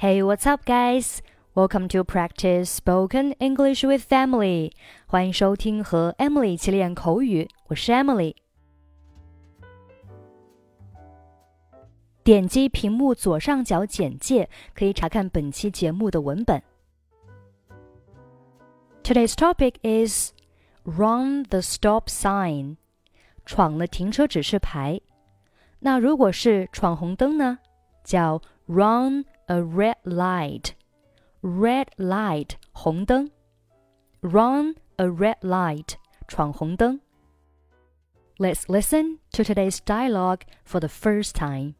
Hey, what's up, guys? Welcome to practice spoken English with Emily. 欢迎收听和 Emily 一起练口语，我是 Emily。点击屏幕左上角简介，可以查看本期节目的文本。Today's topic is run the stop sign，闯了停车指示牌。那如果是闯红灯呢，叫 run a red light. Red light 红灯，run a red light 闯红灯。Let's listen to today's dialogue for the first time.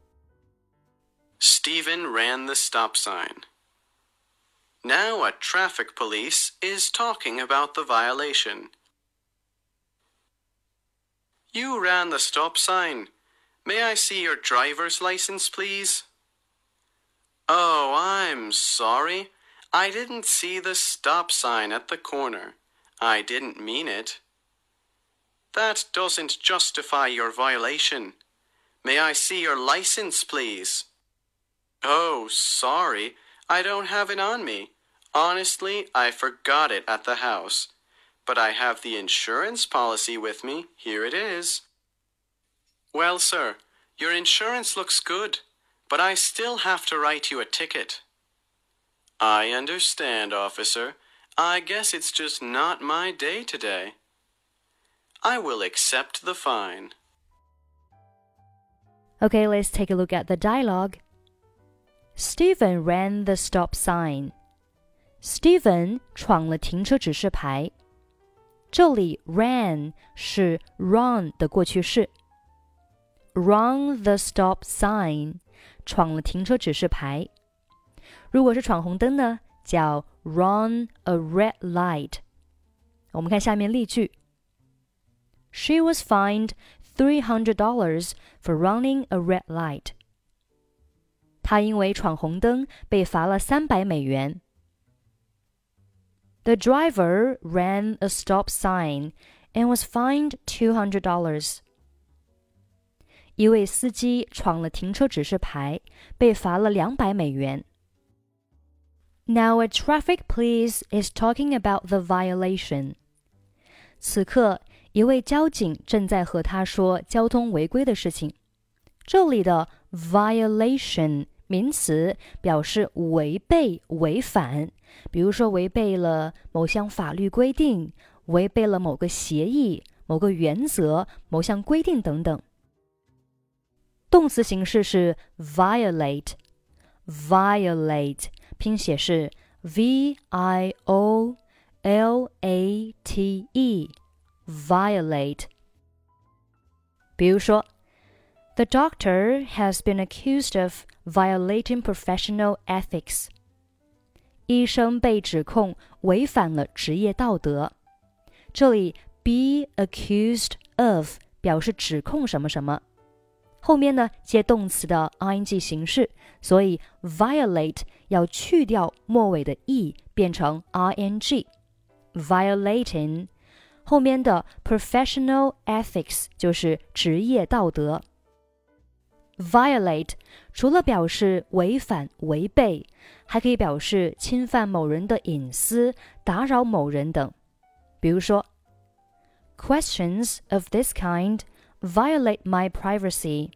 Steven ran the stop sign. Now a traffic police is talking about the violation. You ran the stop sign. May I see your driver's license, please? Oh, I'm sorry. I didn't see the stop sign at the corner. I didn't mean it. That doesn't justify your violation. May I see your license, please? Oh, sorry. I don't have it on me. Honestly, I forgot it at the house. But I have the insurance policy with me. Here it is. Well, sir, your insurance looks good, but I still have to write you a ticket. I understand, officer. I guess it's just not my day today. I will accept the fine. Okay, let's take a look at the dialogue. Steven ran the stop sign. Steven 闯了停车指示牌。这里 ran 是 run 的过去式。Run the stop sign 闯了停车指示牌。如果是闯红灯呢，叫 run a red light。我们看下面例句：She was fined three hundred dollars for running a red light。她因为闯红灯被罚了三百美元。The driver ran a stop sign and was fined two hundred dollars。 一位司机闯了停车指示牌，被罚了两百美元。Now a traffic police is talking about the violation. 此刻，一位交警正在和他说交通违规的事情。这里的 violation 名词表示违背、违反，比如说违背了某项法律规定，违背了某个协议、某个原则、某项规定等等。动词形式是 violate，violate。拼写是 v i o l a t e，violate。比如说，The doctor has been accused of violating professional ethics。医生被指控违反了职业道德。这里 be accused of 表示指控什么什么。 后面呢接动词的 ing 形式，所以 violate 要去掉末尾的 e，变成 ing。violating 后面的 professional ethics 就是职业道德。violate 除了表示违反、违背，还可以表示侵犯某人的隐私、打扰某人等。比如说，questions of this kind。 violate my privacy,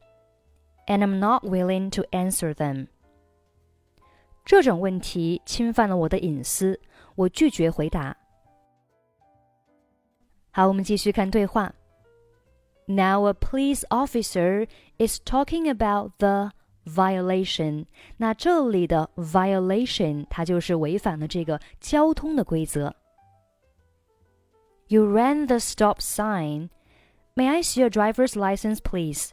and I'm not willing to answer them. 这种问题侵犯了我的隐私，我拒绝回答。好，我们继续看对话。Now a police officer is talking about the violation。那这里的 violation，它就是违反了这个交通的规则。You ran the stop sign May I see your driver's license, please?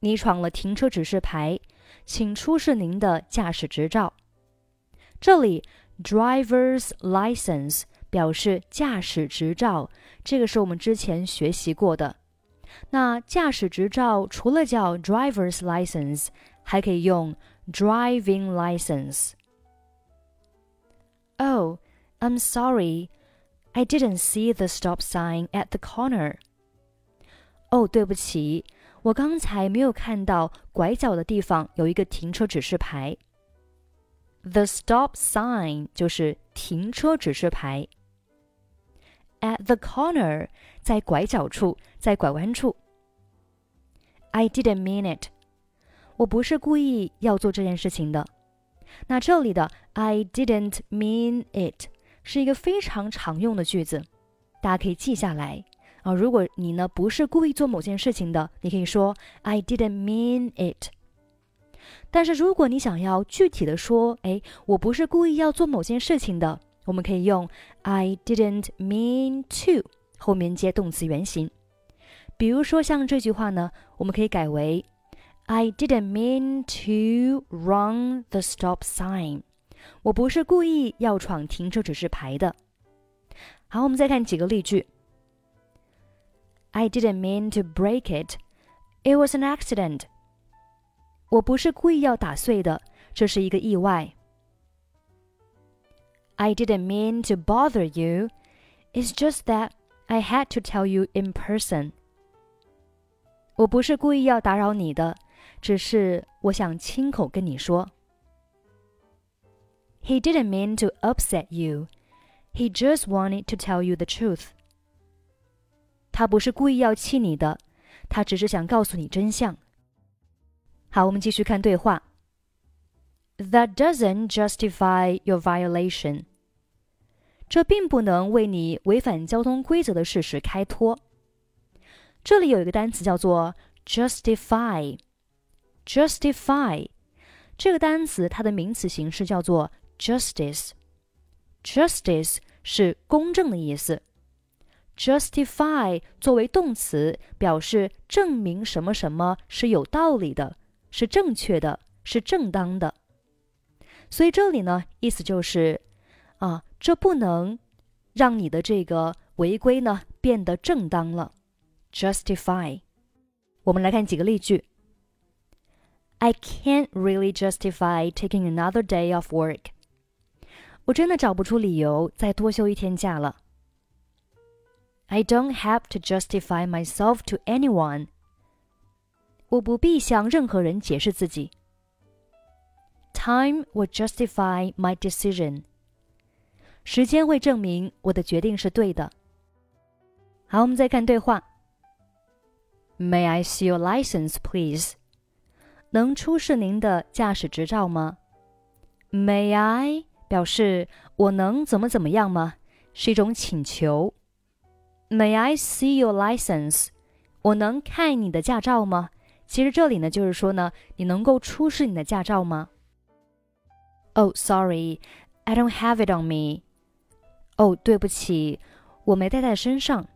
你闯了停车指示牌，请出示您的驾驶执照。这里 driver's license 表示驾驶执照，这个是我们之前学习过的。那驾驶执照除了叫 driver's license，还可以用 driving license。Oh, I'm sorry. I didn't see the stop sign at the corner. 哦，对不起，我刚才没有看到拐角的地方有一个停车指示牌。the stop sign 就是停车指示牌。At the corner，在拐角处，在拐弯处。I didn't mean it，我不是故意要做这件事情的。那这里的 I didn't mean it 是一个非常常用的句子，大家可以记下来啊。如果你呢不是故意做某件事情的，你可以说 I didn't mean it。但是如果你想要具体的说，哎，我不是故意要做某件事情的，我们可以用 I didn't mean to 后面接动词原形。比如说像这句话呢，我们可以改为 I didn't mean to run the stop sign。我不是故意要闯停车指示牌的。好，我们再看几个例句。I didn't mean to break it. It was an accident. 我不是故意要打碎的，这是一个意外。I didn't mean to bother you. It's just that I had to tell you in person. 我不是故意要打扰你的，只是我想亲口跟你说。He didn't mean to upset you. He just wanted to tell you the truth. 他不是故意要气你的，他只是想告诉你真相。好，我们继续看对话。That doesn't justify your violation。这并不能为你违反交通规则的事实开脱。这里有一个单词叫做 justify。justify 这个单词它的名词形式叫做 justice。justice 是公正的意思。Justify 作为动词，表示证明什么什么是有道理的。是正确的，是正当的，所以这里呢，意思就是，啊，这不能让你的这个违规呢变得正当了，justify。我们来看几个例句。I can't really justify taking another day off work。我真的找不出理由再多休一天假了。I don't have to justify myself to anyone 我不必向任何人解释自己。Time will justify my decision。时间会证明我的决定是对的。好，我们再看对话。May I see your license, please？能出示您的驾驶执照吗？May I 表示我能怎么怎么样吗？是一种请求。 May I see your license？我能看你的驾照吗？其实这里呢，就是说呢，你能够出示你的驾照吗？Oh, sorry, I don't have it on me. 哦，对不起，我没带在身上。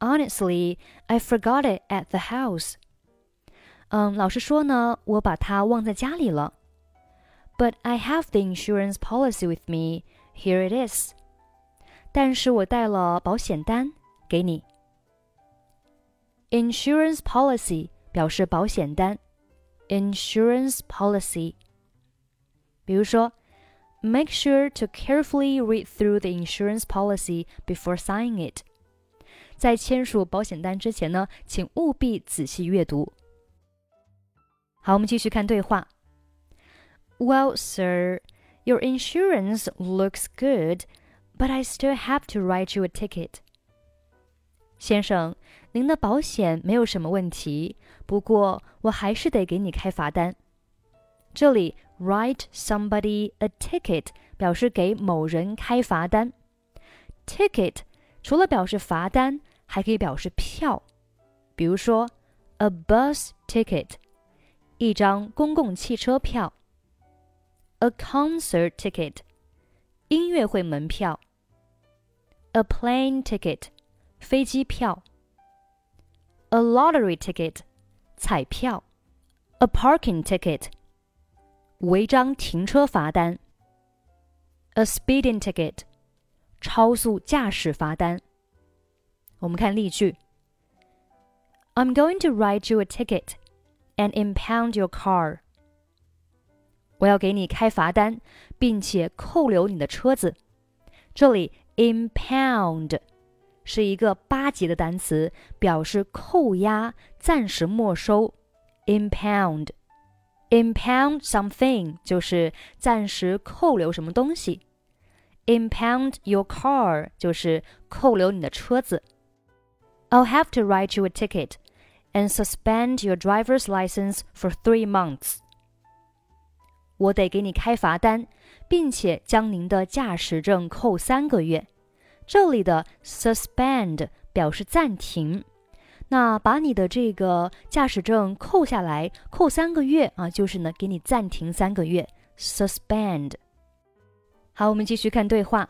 Honestly, I forgot it at the house. 嗯，老实说呢，我把它忘在家里了。But I have the insurance policy with me. Here it is. 但是我带了保险单给你。Insurance policy 表示保险单，insurance policy。比如说，Make sure to carefully read through the insurance policy before signing it。在签署保险单之前呢，请务必仔细阅读。好，我们继续看对话。Well, sir, your insurance looks good, But I still have to write you a ticket. 先生，您的保险没有什么问题，不过我还是得给你开罚单。这里 write somebody a ticket 表示给某人开罚单。ticket 除了表示罚单，还可以表示票。比如说 a bus ticket 一张公共汽车票。a concert ticket 音乐会门票。a plane ticket 飞机票。a lottery ticket，彩票；a parking ticket，违章停车罚单；a speeding ticket，超速驾驶罚单。我们看例句：I'm going to write you a ticket and impound your car。我要给你开罚单，并且扣留你的车子。这里 impound。是一个八级的单词，表示扣押、暂时没收。impound。 Impound something 就是暂时扣留什么东西。Impound your car 就是扣留你的车子。I'll have to write you a ticket and suspend your driver's license for three months. 我得给你开罚单，并且将您的驾驶证扣三个月。这里的 suspend 表示暂停，那把你的这个驾驶证扣下来，扣三个月啊，就是呢给你暂停三个月，suspend。好，我们继续看对话。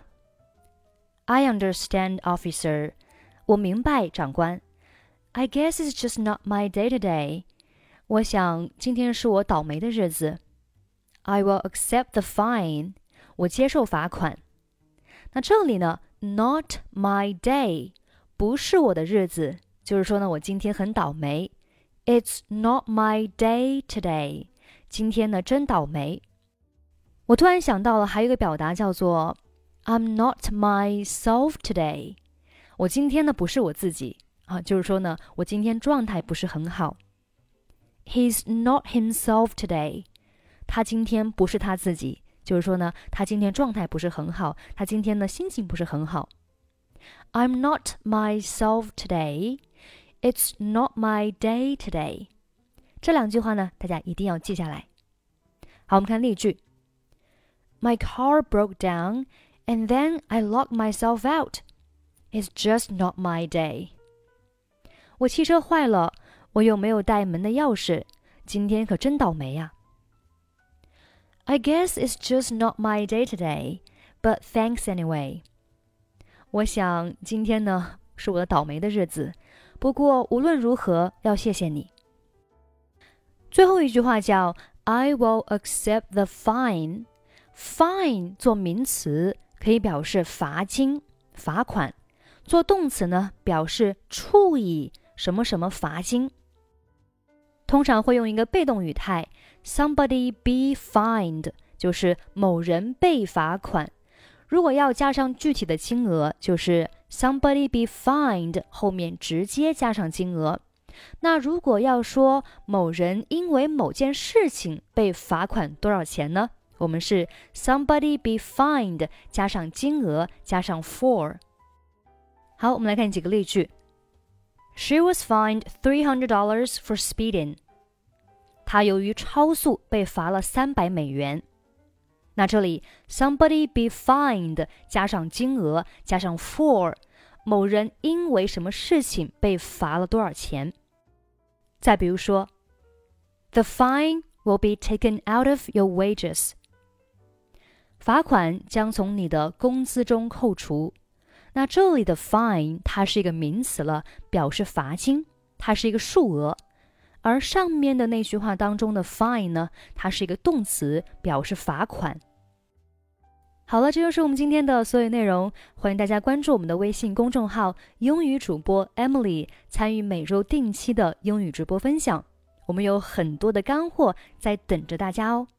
I understand, officer. 我明白，长官。I guess it's just not my day today. 我想今天是我倒霉的日子。I will accept the fine. 我接受罚款。那这里呢，not my day 不是我的日子，就是说呢，我今天很倒霉。It's not my day today. 今天呢，真倒霉。我突然想到了，还有一个表达叫做 "I'm not myself today"。我今天呢，不是我自己啊，就是说呢，我今天状态不是很好。He's not himself today。 他今天不是他自己，就是说呢，他今天状态不是很好，他今天呢心情不是很好。I'm not myself today. It's not my day today. 这两句话呢，大家一定要记下来。好，我们看例句。My car broke down, and then I locked myself out. It's just not my day. 我汽车坏了，我又没有带门的钥匙，今天可真倒霉呀。 I guess it's just not my day today, but thanks anyway. 我想今天呢是我的倒霉的日子，不过无论如何要谢谢你。最后一句话叫 I will accept the fine。fine 做名词可以表示罚金、罚款；做动词呢，表示处以什么什么罚金。通常会用一个被动语态，somebody be fined，就是某人被罚款。如果要加上具体的金额，就是 somebody be fined 后面直接加上金额。那如果要说某人因为某件事情被罚款多少钱呢？我们是 somebody be fined 加上金额加上 for。好，我们来看几个例句。She was fined three hundred dollars for speeding. 他由于超速被罚了三百美元。那这里 somebody be fined 加上金额加上 for，某人因为什么事情被罚了多少钱？再比如说，the fine will be taken out of your wages。罚款将从你的工资中扣除。那这里的 fine 它是一个名词了，表示罚金，它是一个数额。而上面的那句话当中的 fine 呢，它是一个动词，表示罚款。好了，这就是我们今天的所有内容。欢迎大家关注我们的微信公众号“英语主播 Emily”，参与每周定期的英语直播分享。我们有很多的干货在等着大家哦。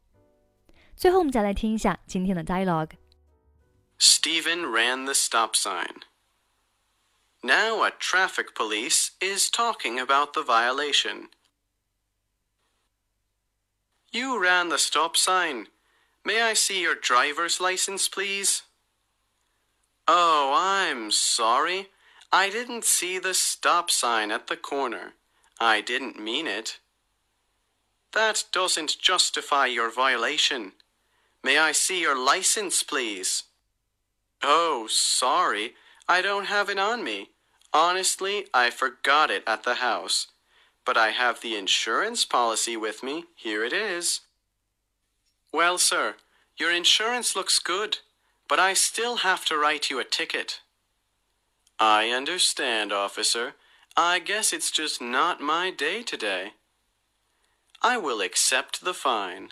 最后，我们再来听一下今天的 dialogue。Stephen ran the stop sign. Now a traffic police is talking about the violation. You ran the stop sign. May I see your driver's license, please? Oh, I'm sorry. I didn't see the stop sign at the corner. I didn't mean it. That doesn't justify your violation. May I see your license, please? Oh, sorry. I don't have it on me. Honestly, I forgot it at the house. But I have the insurance policy with me. Here it is. Well, sir, your insurance looks good, but I still have to write you a ticket. I understand, officer. I guess it's just not my day today. I will accept the fine.